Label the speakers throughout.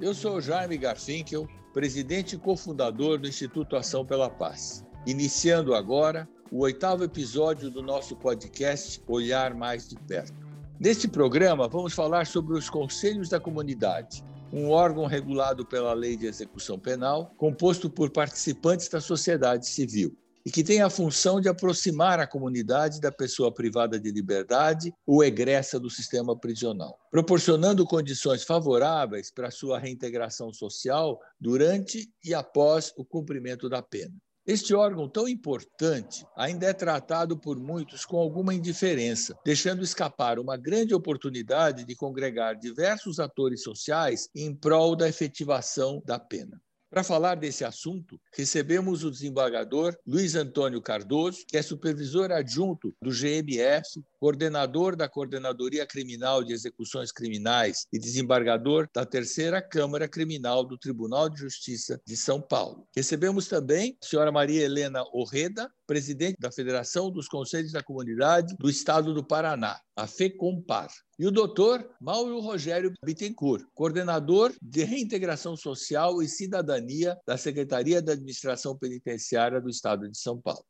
Speaker 1: Eu sou Jaime Garfinkel, presidente e cofundador do Instituto Ação pela Paz. Iniciando agora o oitavo episódio do nosso podcast Olhar Mais de Perto. Neste programa, vamos falar sobre os Conselhos da Comunidade, um órgão regulado pela Lei de Execução Penal, composto por participantes da sociedade civil e que tem a função de aproximar a comunidade da pessoa privada de liberdade ou egressa do sistema prisional, proporcionando condições favoráveis para sua reintegração social durante e após o cumprimento da pena. Este órgão tão importante ainda é tratado por muitos com alguma indiferença, deixando escapar uma grande oportunidade de congregar diversos atores sociais em prol da efetivação da pena. Para falar desse assunto, recebemos o desembargador Luiz Antônio Cardoso, que é supervisor adjunto do GMF, coordenador da Coordenadoria Criminal de Execuções Criminais e desembargador da Terceira Câmara Criminal do Tribunal de Justiça de São Paulo. Recebemos também a senhora Maria Helena Orreda, presidente da Federação dos Conselhos da Comunidade do Estado do Paraná, a FECOMPAR. E o doutor Mauro Rogério Bittencourt, coordenador de Reintegração Social e Cidadania da Secretaria da Administração Penitenciária do Estado de São Paulo.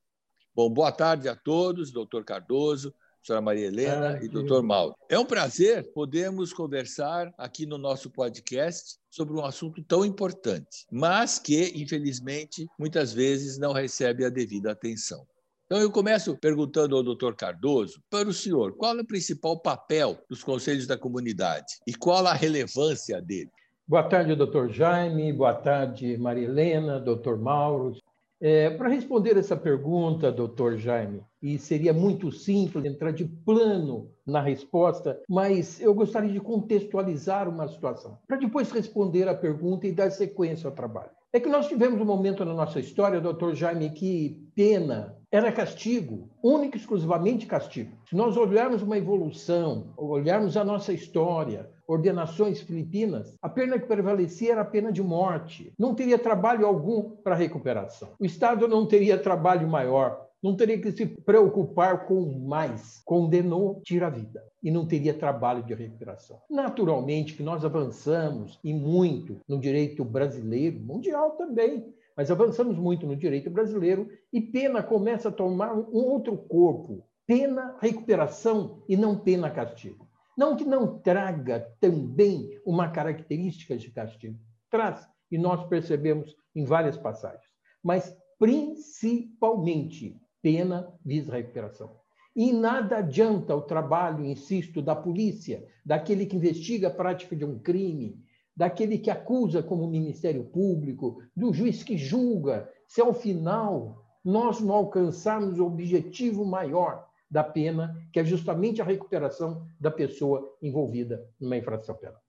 Speaker 1: Bom, boa tarde a todos, doutor Cardoso, senhora Maria Helena ah, e doutor Mauro. É um prazer podermos conversar aqui no nosso podcast sobre um assunto tão importante, mas que, infelizmente, muitas vezes não recebe a devida atenção. Então, eu começo perguntando ao doutor Cardoso, para o senhor, qual é o principal papel dos conselhos da comunidade e qual a relevância dele?
Speaker 2: Boa tarde, doutor Jaime, boa tarde, Maria Helena, doutor Mauro, é, Para responder essa pergunta, doutor Jaime, e seria muito simples entrar de plano na resposta, mas eu gostaria de contextualizar uma situação, para depois responder a pergunta e dar sequência ao trabalho. É que nós tivemos um momento na nossa história, doutor Jaime, que pena era castigo, único e exclusivamente castigo. Se nós olharmos uma evolução, olharmos a nossa história, ordenações filipinas, a pena que prevalecia era a pena de morte. Não teria trabalho algum para recuperação. O Estado não teria trabalho maior, não teria que se preocupar com mais. Condenou, tira a vida. E não teria trabalho de recuperação. Naturalmente que nós avançamos e muito no direito brasileiro, mundial também, mas avançamos muito no direito brasileiro e pena começa a tomar um outro corpo. Pena, recuperação e não pena, castigo. Não que não traga também uma característica de castigo. Traz, e nós percebemos em várias passagens. Mas principalmente pena visa recuperação. E nada adianta o trabalho, insisto, da polícia, daquele que investiga a prática de um crime, daquele que acusa como Ministério Público, do juiz que julga, se ao final nós não alcançarmos o objetivo maior da pena, que é justamente a recuperação da pessoa envolvida numa infração penal.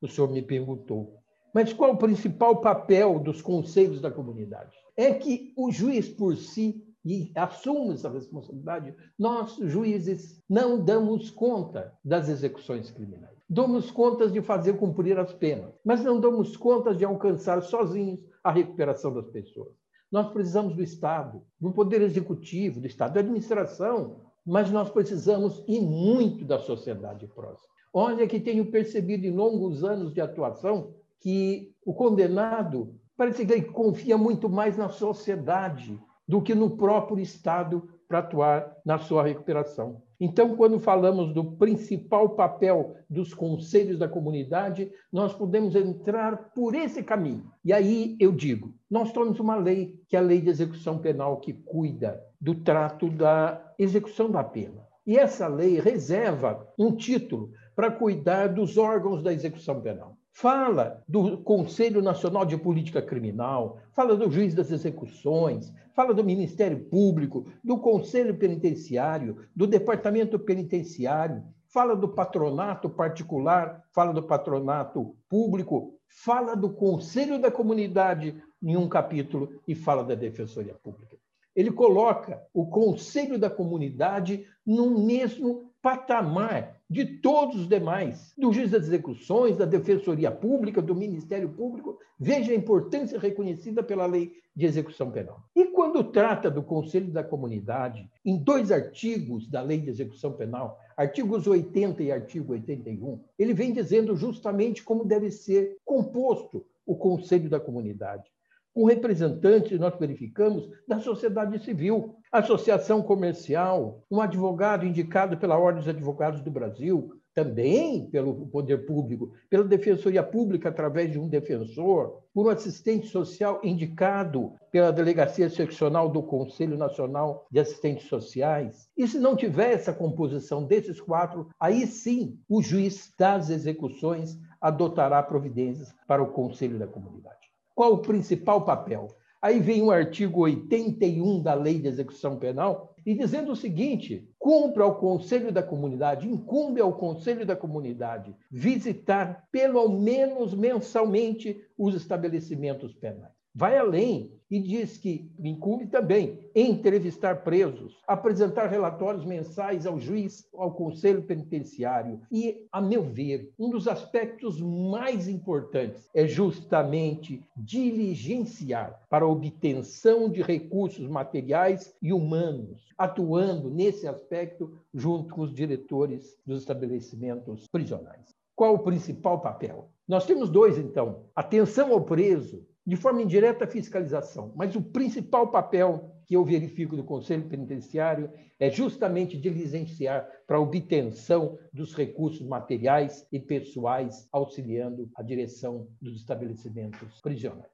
Speaker 2: O senhor me perguntou, mas qual o principal papel dos conselhos da comunidade? É que o juiz por si e assume essa responsabilidade, nós, juízes, não damos conta das execuções criminais. Damos contas de fazer cumprir as penas, mas não damos conta de alcançar sozinhos a recuperação das pessoas. Nós precisamos do Estado, do Poder Executivo, do Estado, da administração, mas nós precisamos e muito da sociedade próxima. Olha que tenho percebido em longos anos de atuação que o condenado parece que ele confia muito mais na sociedade do que no próprio Estado para atuar na sua recuperação. Então, quando falamos do principal papel dos conselhos da comunidade, nós podemos entrar por esse caminho. E aí eu digo: nós temos uma lei, que é a Lei de Execução Penal, que cuida do trato da execução da pena. E essa lei reserva um título para cuidar dos órgãos da execução penal fala do Conselho Nacional de Política Criminal, fala do juiz das execuções, fala do Ministério Público, do Conselho Penitenciário, do Departamento Penitenciário, fala do patronato particular, fala do patronato público, fala do Conselho da Comunidade em um capítulo e fala da Defensoria Pública. Ele coloca o Conselho da Comunidade no mesmo patamar de todos os demais, do juiz das execuções, da Defensoria Pública, do Ministério Público. Veja a importância reconhecida pela Lei de Execução Penal. E quando trata do Conselho da Comunidade, em dois artigos da Lei de Execução Penal, artigos 80 e artigo 81, ele vem dizendo justamente como deve ser composto o Conselho da Comunidade. Com representantes, nós verificamos, da sociedade civil, associação comercial, um advogado indicado pela Ordem dos Advogados do Brasil, também pelo poder público, pela Defensoria Pública através de um defensor, por um assistente social indicado pela Delegacia Seccional do Conselho Nacional de Assistentes Sociais. E se não tiver essa composição desses quatro, aí sim o juiz das execuções adotará providências para o Conselho da Comunidade. Qual o principal papel? Aí vem o artigo 81 da Lei de Execução Penal e dizendo o seguinte: cumpre ao Conselho da Comunidade, incumbe ao Conselho da Comunidade visitar pelo menos mensalmente os estabelecimentos penais vai além e diz que incumbe também entrevistar presos, apresentar relatórios mensais ao juiz, ao conselho penitenciário. E, a meu ver, um dos aspectos mais importantes é justamente diligenciar para a obtenção de recursos materiais e humanos, atuando nesse aspecto junto com os diretores dos estabelecimentos prisionais. Qual o principal papel? Nós temos dois, então: atenção ao preso de forma indireta, a fiscalização. Mas o principal papel que eu verifico do Conselho Penitenciário é justamente diligenciar para a obtenção dos recursos materiais e pessoais, auxiliando a direção dos estabelecimentos prisionais.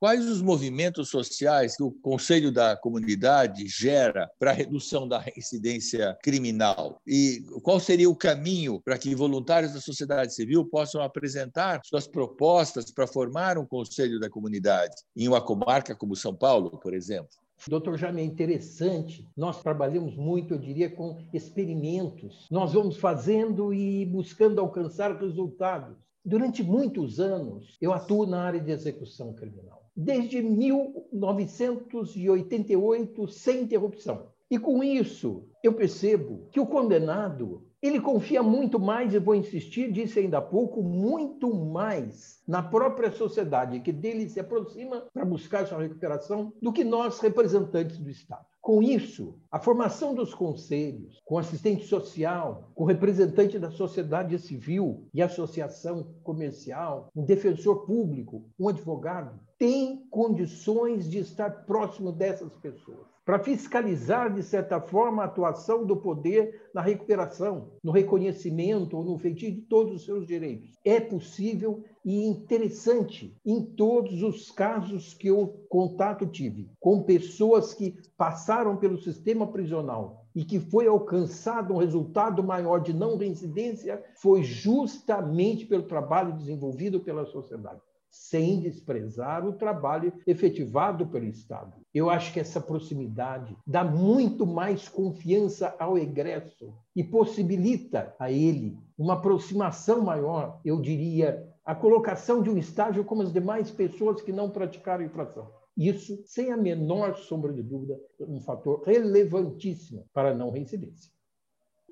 Speaker 1: Quais os movimentos sociais que o Conselho da Comunidade gera para a redução da incidência criminal? E qual seria o caminho para que voluntários da sociedade civil possam apresentar suas propostas para formar um Conselho da Comunidade em uma comarca como São Paulo, por exemplo?
Speaker 2: Doutor Jaime, é interessante. Nós trabalhamos muito, eu diria, com experimentos. Nós vamos fazendo e buscando alcançar resultados. Durante muitos anos, eu atuo na área de execução criminal desde 1988 sem interrupção. E com isso, eu percebo que o condenado ele confia muito mais, e vou insistir, disse ainda há pouco, muito mais na própria sociedade que dele se aproxima para buscar sua recuperação do que nós, representantes do Estado. Com isso, a formação dos conselhos, com assistente social, com representante da sociedade civil e associação comercial, um defensor público, um advogado, tem condições de estar próximo dessas pessoas para fiscalizar, de certa forma, a atuação do poder na recuperação, no reconhecimento ou no feitio de todos os seus direitos. É possível e interessante em todos os casos que eu contato tive, com pessoas que passaram pelo sistema prisional e que foi alcançado um resultado maior de não reincidência, foi justamente pelo trabalho desenvolvido pela sociedade sem desprezar o trabalho efetivado pelo Estado. Eu acho que essa proximidade dá muito mais confiança ao egresso e possibilita a ele uma aproximação maior, eu diria, a colocação de um estágio como as demais pessoas que não praticaram infração. Isso, sem a menor sombra de dúvida, é um fator relevantíssimo para a não reincidência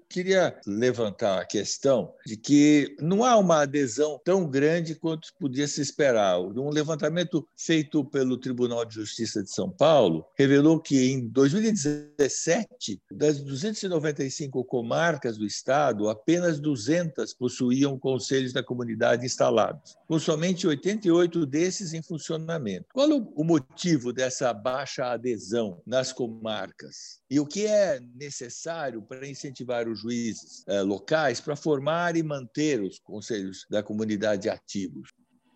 Speaker 1: queria levantar a questão de que não há uma adesão tão grande quanto podia se esperar. Um levantamento feito pelo Tribunal de Justiça de São Paulo revelou que em 2017, das 295 comarcas do estado, apenas 200 possuíam conselhos da comunidade instalados, com somente 88 desses em funcionamento. Qual o motivo dessa baixa adesão nas comarcas? E o que é necessário para incentivar juízes eh, locais para formar e manter os conselhos da comunidade ativos?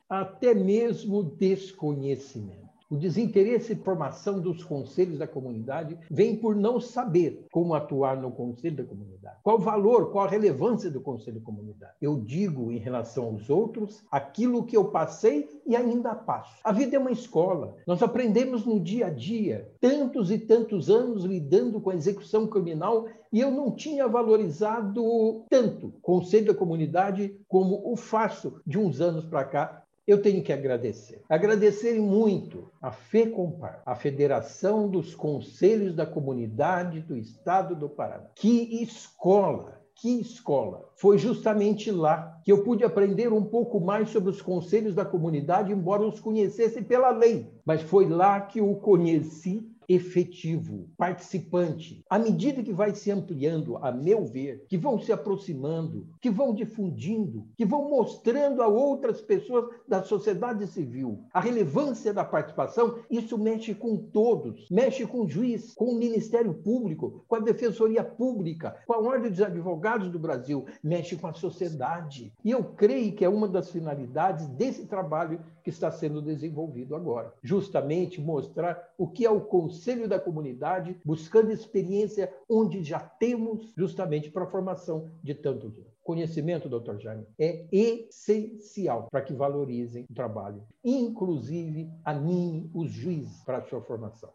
Speaker 2: Até mesmo desconhecimento. O desinteresse e formação dos conselhos da comunidade vem por não saber como atuar no conselho da comunidade. Qual o valor, qual a relevância do conselho da comunidade? Eu digo em relação aos outros aquilo que eu passei e ainda passo. A vida é uma escola. Nós aprendemos no dia a dia, tantos e tantos anos lidando com a execução criminal e eu não tinha valorizado tanto o conselho da comunidade como o faço de uns anos para cá eu tenho que agradecer. Agradecer muito a FECOMPAR, a Federação dos Conselhos da Comunidade do Estado do Paraná. Que escola! Que escola! Foi justamente lá que eu pude aprender um pouco mais sobre os conselhos da comunidade, embora os conhecesse pela lei. Mas foi lá que eu conheci efetivo, participante. À medida que vai se ampliando, a meu ver, que vão se aproximando, que vão difundindo, que vão mostrando a outras pessoas da sociedade civil a relevância da participação, isso mexe com todos, mexe com o juiz, com o Ministério Público, com a Defensoria Pública, com a Ordem dos Advogados do Brasil, mexe com a sociedade. E eu creio que é uma das finalidades desse trabalho que está sendo desenvolvido agora. Justamente mostrar o que é o conselho da comunidade, buscando experiência onde já temos, justamente para a formação de tantos conhecimento, doutor Jaime, é essencial para que valorizem o trabalho. Inclusive, anime os juízes para a sua formação.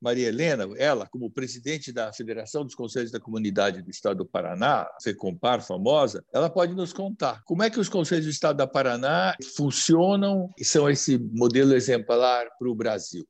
Speaker 1: Maria Helena, ela, como presidente da Federação dos Conselhos da Comunidade do Estado do Paraná, FECOMPAR famosa, ela pode nos contar como é que os Conselhos do Estado do Paraná funcionam e são esse modelo exemplar para o Brasil.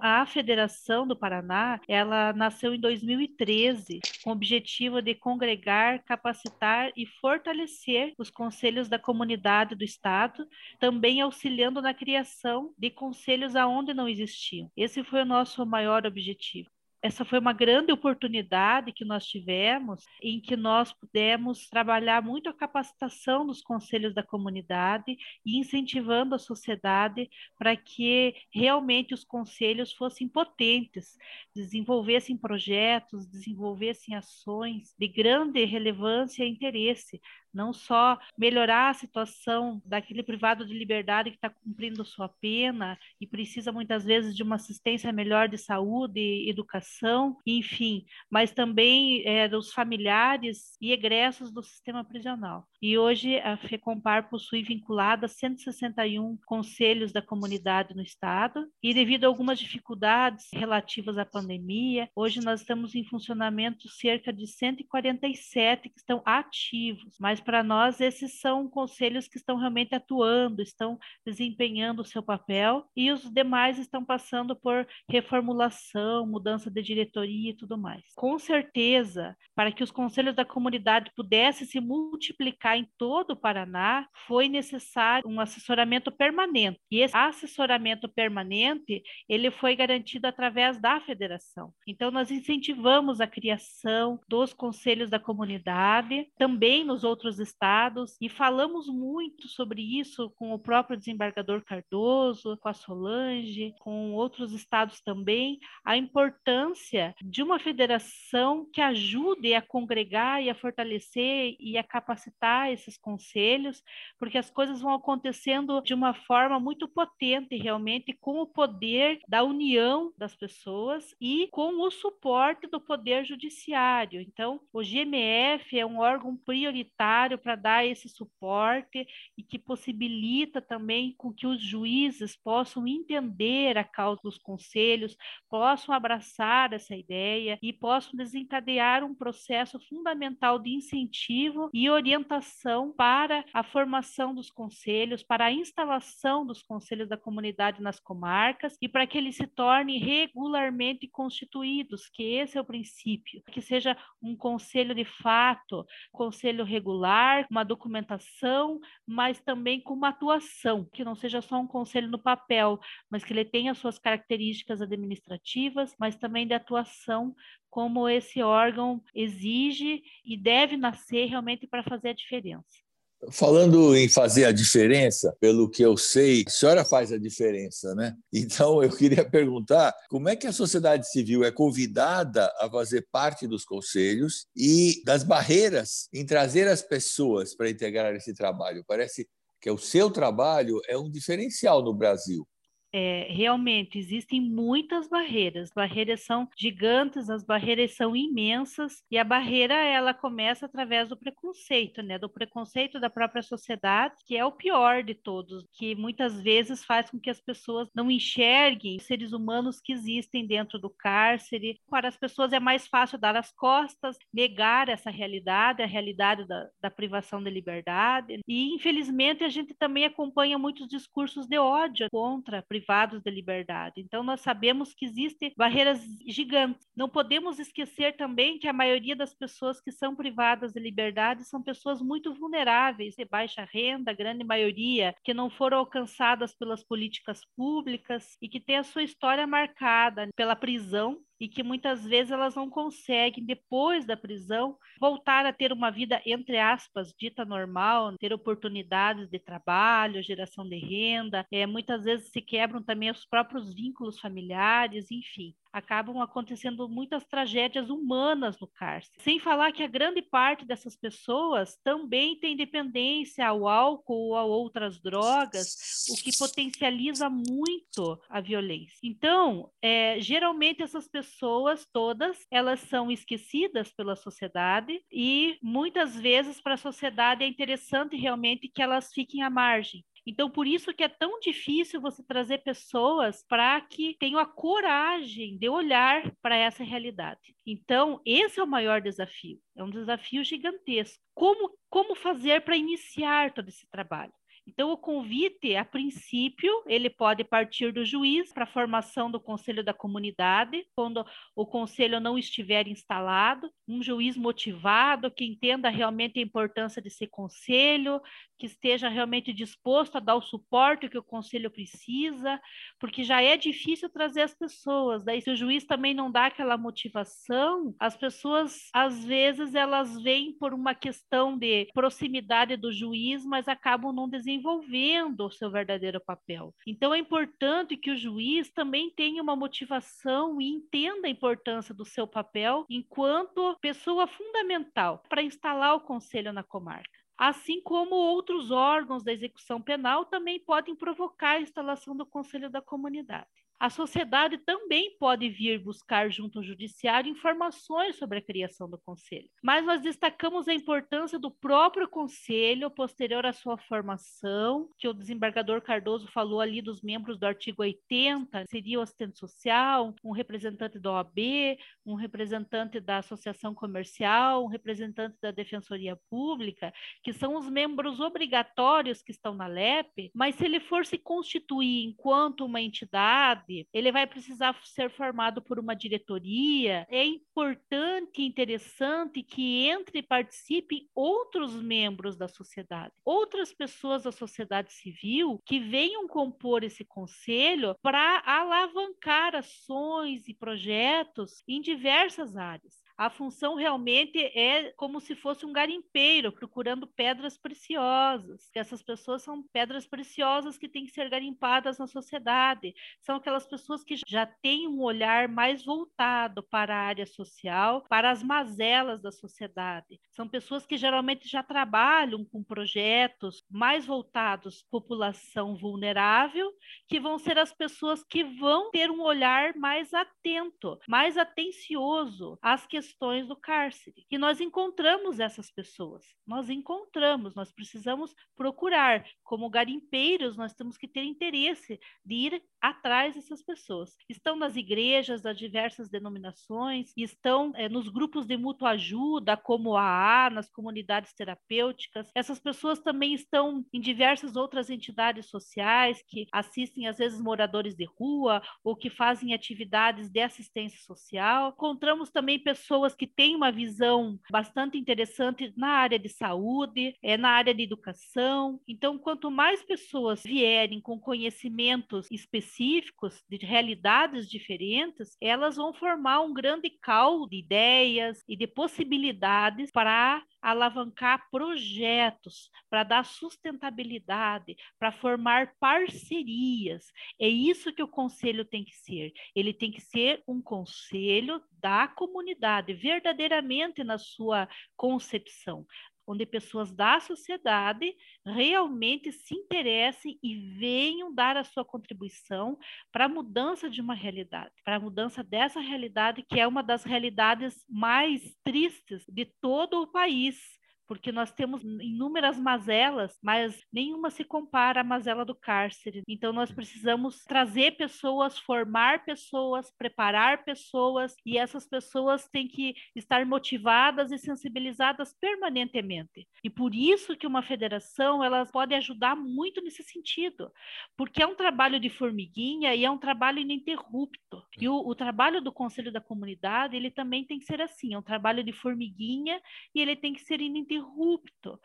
Speaker 3: A Federação do Paraná, ela nasceu em 2013 com o objetivo de congregar, capacitar e fortalecer os conselhos da comunidade do estado, também auxiliando na criação de conselhos aonde não existiam. Esse foi o nosso maior objetivo essa foi uma grande oportunidade que nós tivemos, em que nós pudemos trabalhar muito a capacitação dos conselhos da comunidade e incentivando a sociedade para que realmente os conselhos fossem potentes, desenvolvessem projetos, desenvolvessem ações de grande relevância e interesse não só melhorar a situação daquele privado de liberdade que está cumprindo sua pena e precisa muitas vezes de uma assistência melhor de saúde, educação, enfim, mas também é, dos familiares e egressos do sistema prisional. E hoje a FECOMPAR possui vinculada 161 conselhos da comunidade no estado e devido a algumas dificuldades relativas à pandemia, hoje nós estamos em funcionamento cerca de 147 que estão ativos, mas mas para nós esses são conselhos que estão realmente atuando, estão desempenhando o seu papel e os demais estão passando por reformulação, mudança de diretoria e tudo mais. Com certeza, para que os conselhos da comunidade pudessem se multiplicar em todo o Paraná, foi necessário um assessoramento permanente. E esse assessoramento permanente, ele foi garantido através da federação. Então nós incentivamos a criação dos conselhos da comunidade, também nos outros outros estados e falamos muito sobre isso com o próprio desembargador Cardoso, com a Solange, com outros estados também, a importância de uma federação que ajude a congregar e a fortalecer e a capacitar esses conselhos, porque as coisas vão acontecendo de uma forma muito potente realmente com o poder da união das pessoas e com o suporte do poder judiciário. Então, o GMF é um órgão prioritário para dar esse suporte e que possibilita também com que os juízes possam entender a causa dos conselhos, possam abraçar essa ideia e possam desencadear um processo fundamental de incentivo e orientação para a formação dos conselhos, para a instalação dos conselhos da comunidade nas comarcas e para que eles se tornem regularmente constituídos, que esse é o princípio, que seja um conselho de fato, conselho regular uma documentação, mas também com uma atuação, que não seja só um conselho no papel, mas que ele tenha suas características administrativas, mas também de atuação, como esse órgão exige e deve nascer realmente para fazer a diferença.
Speaker 1: Falando em fazer a diferença, pelo que eu sei, a senhora faz a diferença, né? Então eu queria perguntar como é que a sociedade civil é convidada a fazer parte dos conselhos e das barreiras em trazer as pessoas para integrar esse trabalho. Parece que o seu trabalho é um diferencial no Brasil
Speaker 3: é, realmente existem muitas barreiras. Barreiras são gigantes, as barreiras são imensas e a barreira ela começa através do preconceito, né? Do preconceito da própria sociedade, que é o pior de todos, que muitas vezes faz com que as pessoas não enxerguem seres humanos que existem dentro do cárcere. Para as pessoas é mais fácil dar as costas, negar essa realidade, a realidade da, da privação da liberdade. E infelizmente a gente também acompanha muitos discursos de ódio contra a privados de liberdade. Então, nós sabemos que existem barreiras gigantes. Não podemos esquecer também que a maioria das pessoas que são privadas de liberdade são pessoas muito vulneráveis, de baixa renda, grande maioria, que não foram alcançadas pelas políticas públicas e que têm a sua história marcada pela prisão e que muitas vezes elas não conseguem, depois da prisão, voltar a ter uma vida, entre aspas, dita normal, ter oportunidades de trabalho, geração de renda, é, muitas vezes se quebram também os próprios vínculos familiares, enfim acabam acontecendo muitas tragédias humanas no cárcere. Sem falar que a grande parte dessas pessoas também tem dependência ao álcool ou a outras drogas, o que potencializa muito a violência. Então, é, geralmente essas pessoas todas, elas são esquecidas pela sociedade e muitas vezes para a sociedade é interessante realmente que elas fiquem à margem. Então, por isso que é tão difícil você trazer pessoas para que tenham a coragem de olhar para essa realidade. Então, esse é o maior desafio. É um desafio gigantesco. Como, como fazer para iniciar todo esse trabalho? Então, o convite, a princípio, ele pode partir do juiz para a formação do conselho da comunidade, quando o conselho não estiver instalado, um juiz motivado, que entenda realmente a importância de ser conselho, que esteja realmente disposto a dar o suporte que o conselho precisa, porque já é difícil trazer as pessoas. Daí, se o juiz também não dá aquela motivação, as pessoas, às vezes, elas vêm por uma questão de proximidade do juiz, mas acabam não desenvolvendo o seu verdadeiro papel. Então, é importante que o juiz também tenha uma motivação e entenda a importância do seu papel enquanto pessoa fundamental para instalar o conselho na comarca assim como outros órgãos da execução penal também podem provocar a instalação do Conselho da Comunidade. A sociedade também pode vir buscar junto ao judiciário informações sobre a criação do conselho, mas nós destacamos a importância do próprio conselho posterior à sua formação, que o desembargador Cardoso falou ali dos membros do artigo 80, seria o assistente social, um representante da OAB, um representante da associação comercial, um representante da defensoria pública, que são os membros obrigatórios que estão na LEP, mas se ele for se constituir enquanto uma entidade ele vai precisar ser formado por uma diretoria. É importante e interessante que entre e participe outros membros da sociedade, outras pessoas da sociedade civil que venham compor esse conselho para alavancar ações e projetos em diversas áreas a função realmente é como se fosse um garimpeiro procurando pedras preciosas. Que essas pessoas são pedras preciosas que têm que ser garimpadas na sociedade. São aquelas pessoas que já têm um olhar mais voltado para a área social, para as mazelas da sociedade. São pessoas que geralmente já trabalham com projetos mais voltados à população vulnerável, que vão ser as pessoas que vão ter um olhar mais atento, mais atencioso às questões questões do cárcere. E nós encontramos essas pessoas, nós encontramos, nós precisamos procurar. Como garimpeiros, nós temos que ter interesse de ir atrás dessas pessoas. Estão nas igrejas das diversas denominações, estão é, nos grupos de mútua ajuda, como a AA, nas comunidades terapêuticas. Essas pessoas também estão em diversas outras entidades sociais que assistem, às vezes, moradores de rua ou que fazem atividades de assistência social. Encontramos também pessoas que têm uma visão bastante interessante na área de saúde, é, na área de educação. Então, quanto mais pessoas vierem com conhecimentos específicos, de realidades diferentes, elas vão formar um grande caldo de ideias e de possibilidades para alavancar projetos, para dar sustentabilidade, para formar parcerias. É isso que o conselho tem que ser. Ele tem que ser um conselho da comunidade, verdadeiramente na sua concepção onde pessoas da sociedade realmente se interessem e venham dar a sua contribuição para a mudança de uma realidade, para a mudança dessa realidade que é uma das realidades mais tristes de todo o país porque nós temos inúmeras mazelas, mas nenhuma se compara à mazela do cárcere. Então nós precisamos trazer pessoas, formar pessoas, preparar pessoas e essas pessoas têm que estar motivadas e sensibilizadas permanentemente. E por isso que uma federação ela pode ajudar muito nesse sentido, porque é um trabalho de formiguinha e é um trabalho ininterrupto. E o, o trabalho do conselho da comunidade ele também tem que ser assim, é um trabalho de formiguinha e ele tem que ser ininterrupto.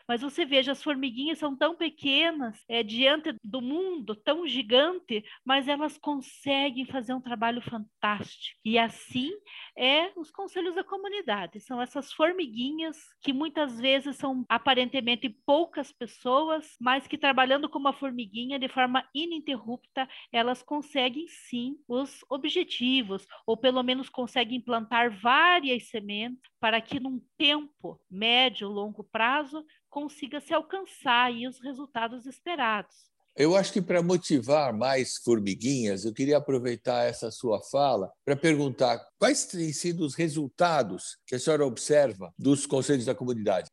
Speaker 3: Mas você veja, as formiguinhas são tão pequenas é, diante do mundo tão gigante, mas elas conseguem fazer um trabalho fantástico. E assim é os conselhos da comunidade. São essas formiguinhas que muitas vezes são aparentemente poucas pessoas, mas que trabalhando como uma formiguinha de forma ininterrupta, elas conseguem sim os objetivos, ou pelo menos conseguem plantar várias sementes para que num tempo médio, longo prazo, consiga se alcançar os resultados esperados.
Speaker 1: Eu acho que para motivar mais formiguinhas, eu queria aproveitar essa sua fala para perguntar quais têm sido os resultados que a senhora observa dos conselhos da comunidade.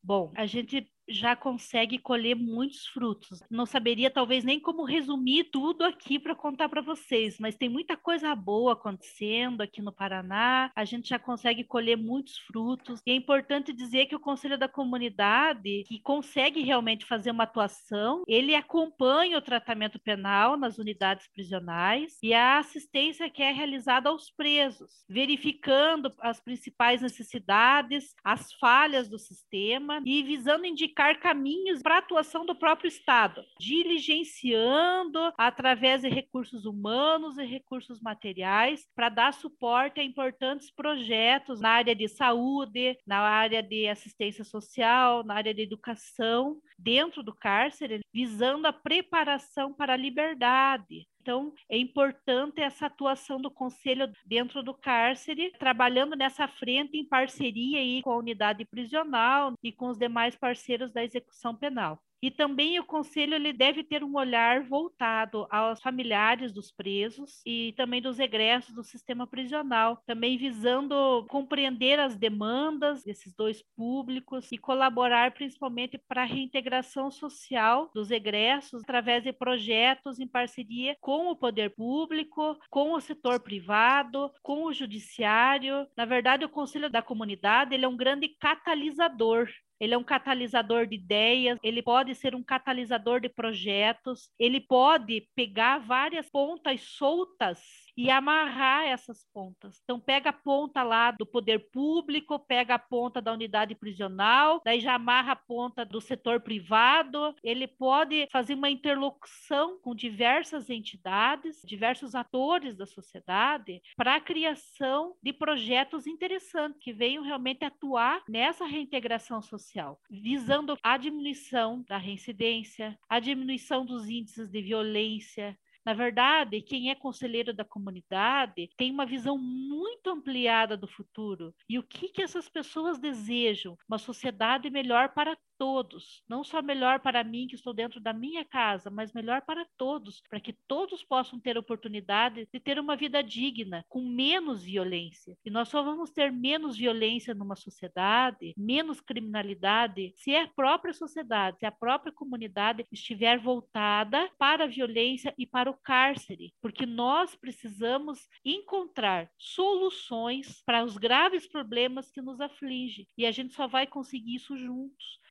Speaker 3: Bom, a gente já consegue colher muitos frutos. Não saberia talvez nem como resumir tudo aqui para contar para vocês, mas tem muita coisa boa acontecendo aqui no Paraná. A gente já consegue colher muitos frutos. E é importante dizer que o Conselho da Comunidade, que consegue realmente fazer uma atuação, ele acompanha o tratamento penal nas unidades prisionais e a assistência que é realizada aos presos, verificando as principais necessidades, as falhas do sistema e visando indicar indicar caminhos para a atuação do próprio Estado, diligenciando através de recursos humanos e recursos materiais para dar suporte a importantes projetos na área de saúde, na área de assistência social, na área de educação, dentro do cárcere, visando a preparação para a liberdade, então, é importante essa atuação do conselho dentro do cárcere, trabalhando nessa frente em parceria aí com a unidade prisional e com os demais parceiros da execução penal. E também o conselho ele deve ter um olhar voltado aos familiares dos presos e também dos egressos do sistema prisional, também visando compreender as demandas desses dois públicos e colaborar principalmente para a reintegração social dos egressos através de projetos em parceria com o poder público, com o setor privado, com o judiciário. Na verdade, o conselho da comunidade ele é um grande catalisador ele é um catalisador de ideias, ele pode ser um catalisador de projetos, ele pode pegar várias pontas soltas e amarrar essas pontas. Então, pega a ponta lá do poder público, pega a ponta da unidade prisional, daí já amarra a ponta do setor privado. Ele pode fazer uma interlocução com diversas entidades, diversos atores da sociedade, para a criação de projetos interessantes que venham realmente atuar nessa reintegração social, visando a diminuição da reincidência, a diminuição dos índices de violência, na verdade, quem é conselheiro da comunidade tem uma visão muito ampliada do futuro. E o que, que essas pessoas desejam? Uma sociedade melhor para todos, não só melhor para mim que estou dentro da minha casa, mas melhor para todos, para que todos possam ter oportunidade de ter uma vida digna, com menos violência. E nós só vamos ter menos violência numa sociedade, menos criminalidade, se a própria sociedade, se a própria comunidade estiver voltada para a violência e para o cárcere, porque nós precisamos encontrar soluções para os graves problemas que nos afligem, e a gente só vai conseguir isso juntos.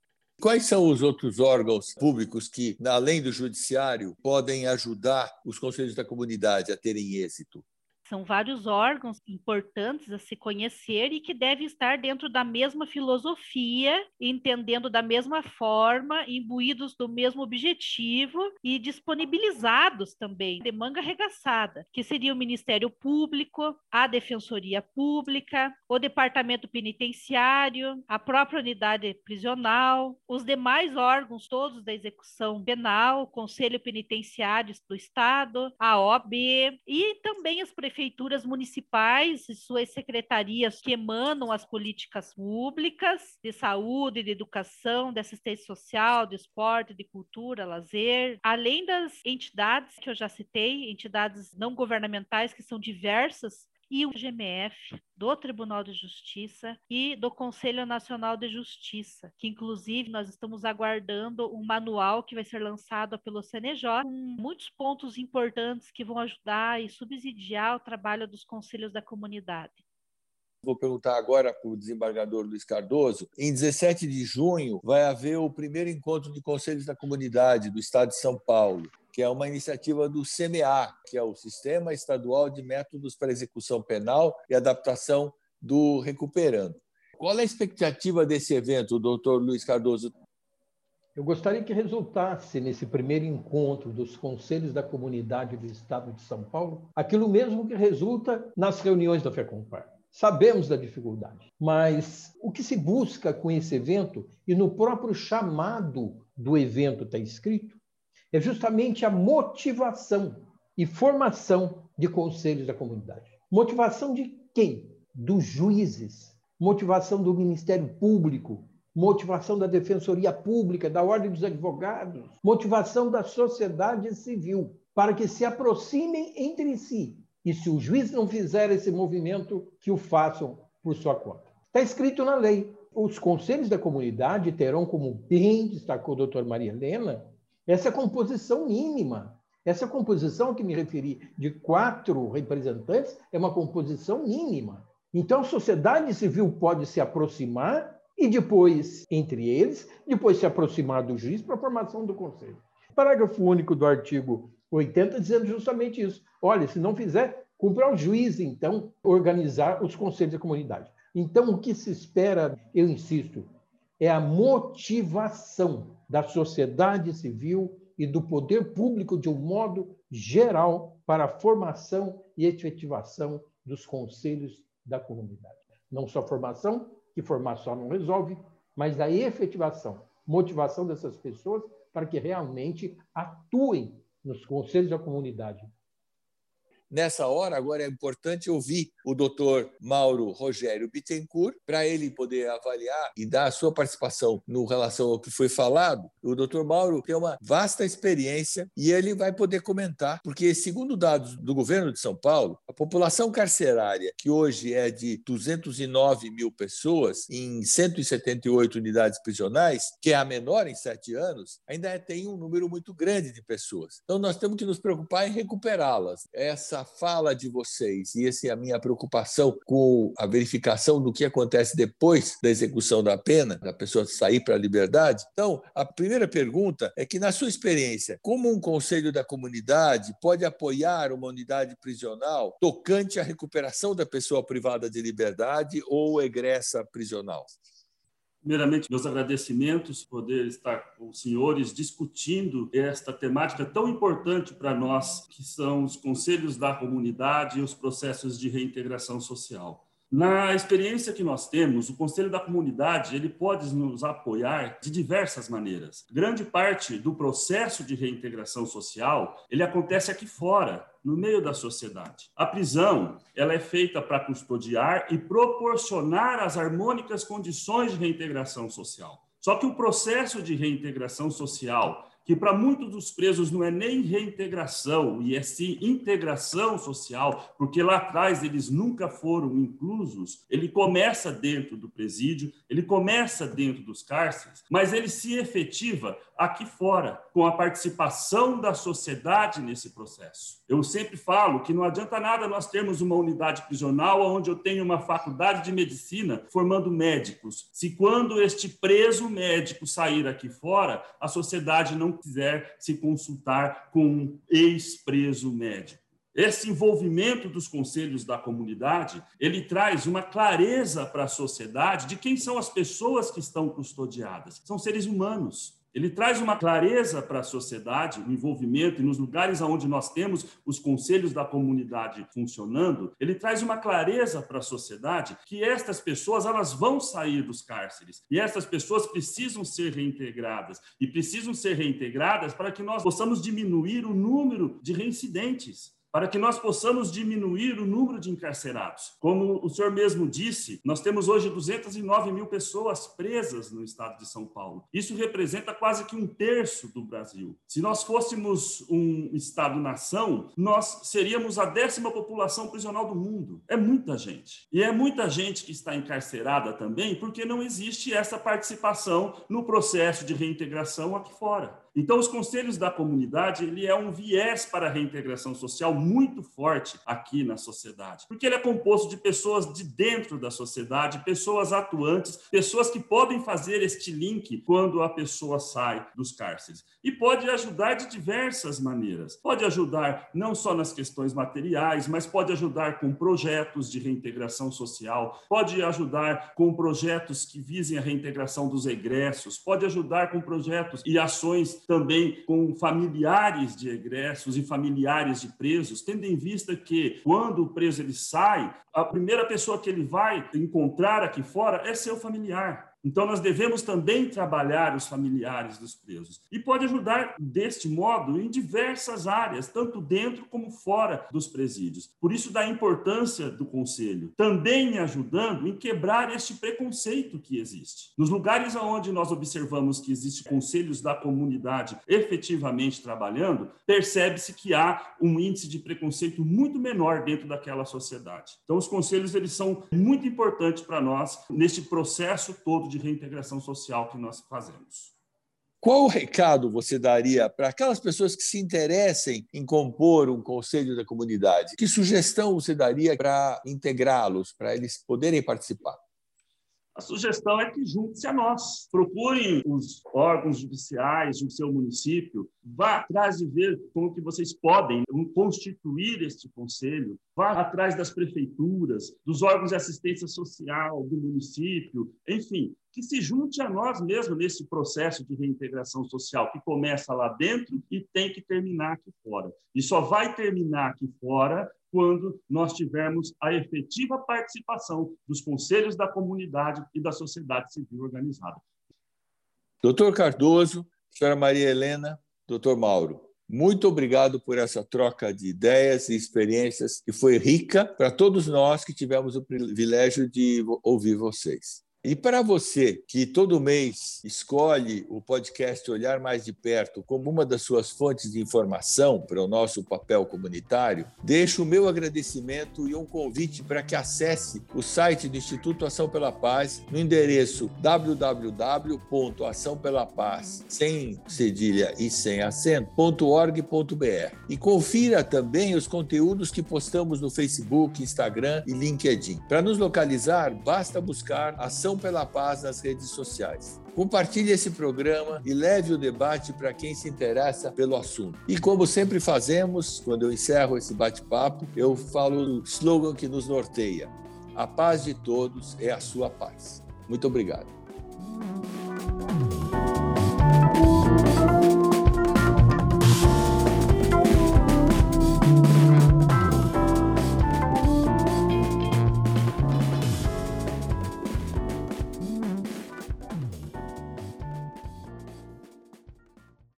Speaker 1: Quais são os outros órgãos públicos que, além do judiciário, podem ajudar os conselhos da comunidade a terem êxito?
Speaker 3: São vários órgãos importantes a se conhecer e que devem estar dentro da mesma filosofia, entendendo da mesma forma, imbuídos do mesmo objetivo e disponibilizados também, de manga arregaçada, que seria o Ministério Público, a Defensoria Pública, o Departamento Penitenciário, a própria unidade prisional, os demais órgãos todos da execução penal, o Conselho Penitenciário do Estado, a OAB e também as prefeituras prefeituras municipais e suas secretarias que emanam as políticas públicas de saúde, de educação, de assistência social, de esporte, de cultura, lazer, além das entidades que eu já citei, entidades não governamentais que são diversas e o GMF, do Tribunal de Justiça e do Conselho Nacional de Justiça, que inclusive nós estamos aguardando um manual que vai ser lançado pelo CNJ, com muitos pontos importantes que vão ajudar e subsidiar o trabalho dos conselhos da comunidade.
Speaker 1: Vou perguntar agora para o desembargador Luiz Cardoso. Em 17 de junho, vai haver o primeiro encontro de conselhos da comunidade do Estado de São Paulo que é uma iniciativa do CMA, que é o Sistema Estadual de Métodos para Execução Penal e Adaptação do Recuperando. Qual é a expectativa desse evento, doutor Luiz Cardoso?
Speaker 2: Eu gostaria que resultasse nesse primeiro encontro dos conselhos da comunidade do Estado de São Paulo aquilo mesmo que resulta nas reuniões da FECOMPAR. Sabemos da dificuldade, mas o que se busca com esse evento, e no próprio chamado do evento está escrito, é justamente a motivação e formação de conselhos da comunidade. Motivação de quem? Dos juízes, motivação do Ministério Público, motivação da Defensoria Pública, da Ordem dos Advogados, motivação da sociedade civil, para que se aproximem entre si. E se o juiz não fizer esse movimento, que o façam por sua conta. Está escrito na lei. Os conselhos da comunidade terão, como bem destacou o doutor Maria Helena, essa composição mínima, essa composição a que me referi de quatro representantes é uma composição mínima. Então, a sociedade civil pode se aproximar e depois, entre eles, depois se aproximar do juiz para a formação do conselho. Parágrafo único do artigo 80 dizendo justamente isso. Olha, se não fizer, cumpre ao juiz, então, organizar os conselhos da comunidade. Então, o que se espera, eu insisto, é a motivação da sociedade civil e do poder público de um modo geral para a formação e efetivação dos conselhos da comunidade. Não só formação, que formar só não resolve, mas a efetivação, motivação dessas pessoas para que realmente atuem nos conselhos da comunidade,
Speaker 1: Nessa hora, agora é importante ouvir o doutor Mauro Rogério Bittencourt, para ele poder avaliar e dar a sua participação no relação ao que foi falado. O doutor Mauro tem uma vasta experiência e ele vai poder comentar, porque, segundo dados do governo de São Paulo, a população carcerária, que hoje é de 209 mil pessoas em 178 unidades prisionais, que é a menor em sete anos, ainda tem um número muito grande de pessoas. Então, nós temos que nos preocupar em recuperá-las. Essa fala de vocês e essa é a minha preocupação com a verificação do que acontece depois da execução da pena, da pessoa sair para a liberdade. Então, a primeira pergunta é que, na sua experiência, como um conselho da comunidade pode apoiar uma unidade prisional tocante à recuperação da pessoa privada de liberdade ou egressa prisional?
Speaker 4: Primeiramente, meus agradecimentos por poder estar com os senhores discutindo esta temática tão importante para nós, que são os conselhos da comunidade e os processos de reintegração social. Na experiência que nós temos, o Conselho da Comunidade ele pode nos apoiar de diversas maneiras. Grande parte do processo de reintegração social ele acontece aqui fora, no meio da sociedade. A prisão ela é feita para custodiar e proporcionar as harmônicas condições de reintegração social. Só que o processo de reintegração social que para muitos dos presos não é nem reintegração, e é sim integração social, porque lá atrás eles nunca foram inclusos, ele começa dentro do presídio, ele começa dentro dos cárceres, mas ele se efetiva aqui fora, com a participação da sociedade nesse processo. Eu sempre falo que não adianta nada nós termos uma unidade prisional onde eu tenho uma faculdade de medicina formando médicos, se quando este preso médico sair aqui fora, a sociedade não quiser se consultar com um ex-preso médico. Esse envolvimento dos conselhos da comunidade, ele traz uma clareza para a sociedade de quem são as pessoas que estão custodiadas. São seres humanos. Ele traz uma clareza para a sociedade, o envolvimento, e nos lugares onde nós temos os conselhos da comunidade funcionando, ele traz uma clareza para a sociedade que estas pessoas elas vão sair dos cárceres e estas pessoas precisam ser reintegradas e precisam ser reintegradas para que nós possamos diminuir o número de reincidentes. Para que nós possamos diminuir o número de encarcerados. Como o senhor mesmo disse, nós temos hoje 209 mil pessoas presas no estado de São Paulo. Isso representa quase que um terço do Brasil. Se nós fôssemos um estado-nação, nós seríamos a décima população prisional do mundo. É muita gente. E é muita gente que está encarcerada também porque não existe essa participação no processo de reintegração aqui fora. Então, os conselhos da comunidade, ele é um viés para a reintegração social muito forte aqui na sociedade, porque ele é composto de pessoas de dentro da sociedade, pessoas atuantes, pessoas que podem fazer este link quando a pessoa sai dos cárceres. E pode ajudar de diversas maneiras. Pode ajudar não só nas questões materiais, mas pode ajudar com projetos de reintegração social, pode ajudar com projetos que visem a reintegração dos egressos, pode ajudar com projetos e ações também com familiares de egressos e familiares de presos, tendo em vista que quando o preso ele sai, a primeira pessoa que ele vai encontrar aqui fora é seu familiar. Então, nós devemos também trabalhar os familiares dos presos. E pode ajudar deste modo em diversas áreas, tanto dentro como fora dos presídios. Por isso, da importância do conselho, também ajudando em quebrar este preconceito que existe. Nos lugares onde nós observamos que existem conselhos da comunidade efetivamente trabalhando, percebe-se que há um índice de preconceito muito menor dentro daquela sociedade. Então, os conselhos eles são muito importantes para nós neste processo todo de reintegração social que nós fazemos.
Speaker 1: Qual recado você daria para aquelas pessoas que se interessem em compor um conselho da comunidade? Que sugestão você daria para integrá-los, para eles poderem participar?
Speaker 4: A sugestão é que junte-se a nós. Procurem os órgãos judiciais do seu município, vá atrás de ver como que vocês podem constituir este conselho, vá atrás das prefeituras, dos órgãos de assistência social do município, enfim, que se junte a nós mesmo nesse processo de reintegração social que começa lá dentro e tem que terminar aqui fora. E só vai terminar aqui fora quando nós tivermos a efetiva participação dos conselhos da comunidade e da sociedade civil organizada.
Speaker 1: Doutor Cardoso, senhora Maria Helena, doutor Mauro, muito obrigado por essa troca de ideias e experiências que foi rica para todos nós que tivemos o privilégio de ouvir vocês. E para você que todo mês escolhe o podcast Olhar Mais de Perto como uma das suas fontes de informação para o nosso papel comunitário, deixo o meu agradecimento e um convite para que acesse o site do Instituto Ação pela Paz no endereço www.açãopelapaz, sem cedilha e sem acento.org.br. E confira também os conteúdos que postamos no Facebook, Instagram e LinkedIn. Para nos localizar, basta buscar Ação Pela Paz nas redes sociais. Compartilhe esse programa e leve o debate para quem se interessa pelo assunto. E como sempre fazemos, quando eu encerro esse bate-papo, eu falo o slogan que nos norteia: A paz de todos é a sua paz. Muito obrigado.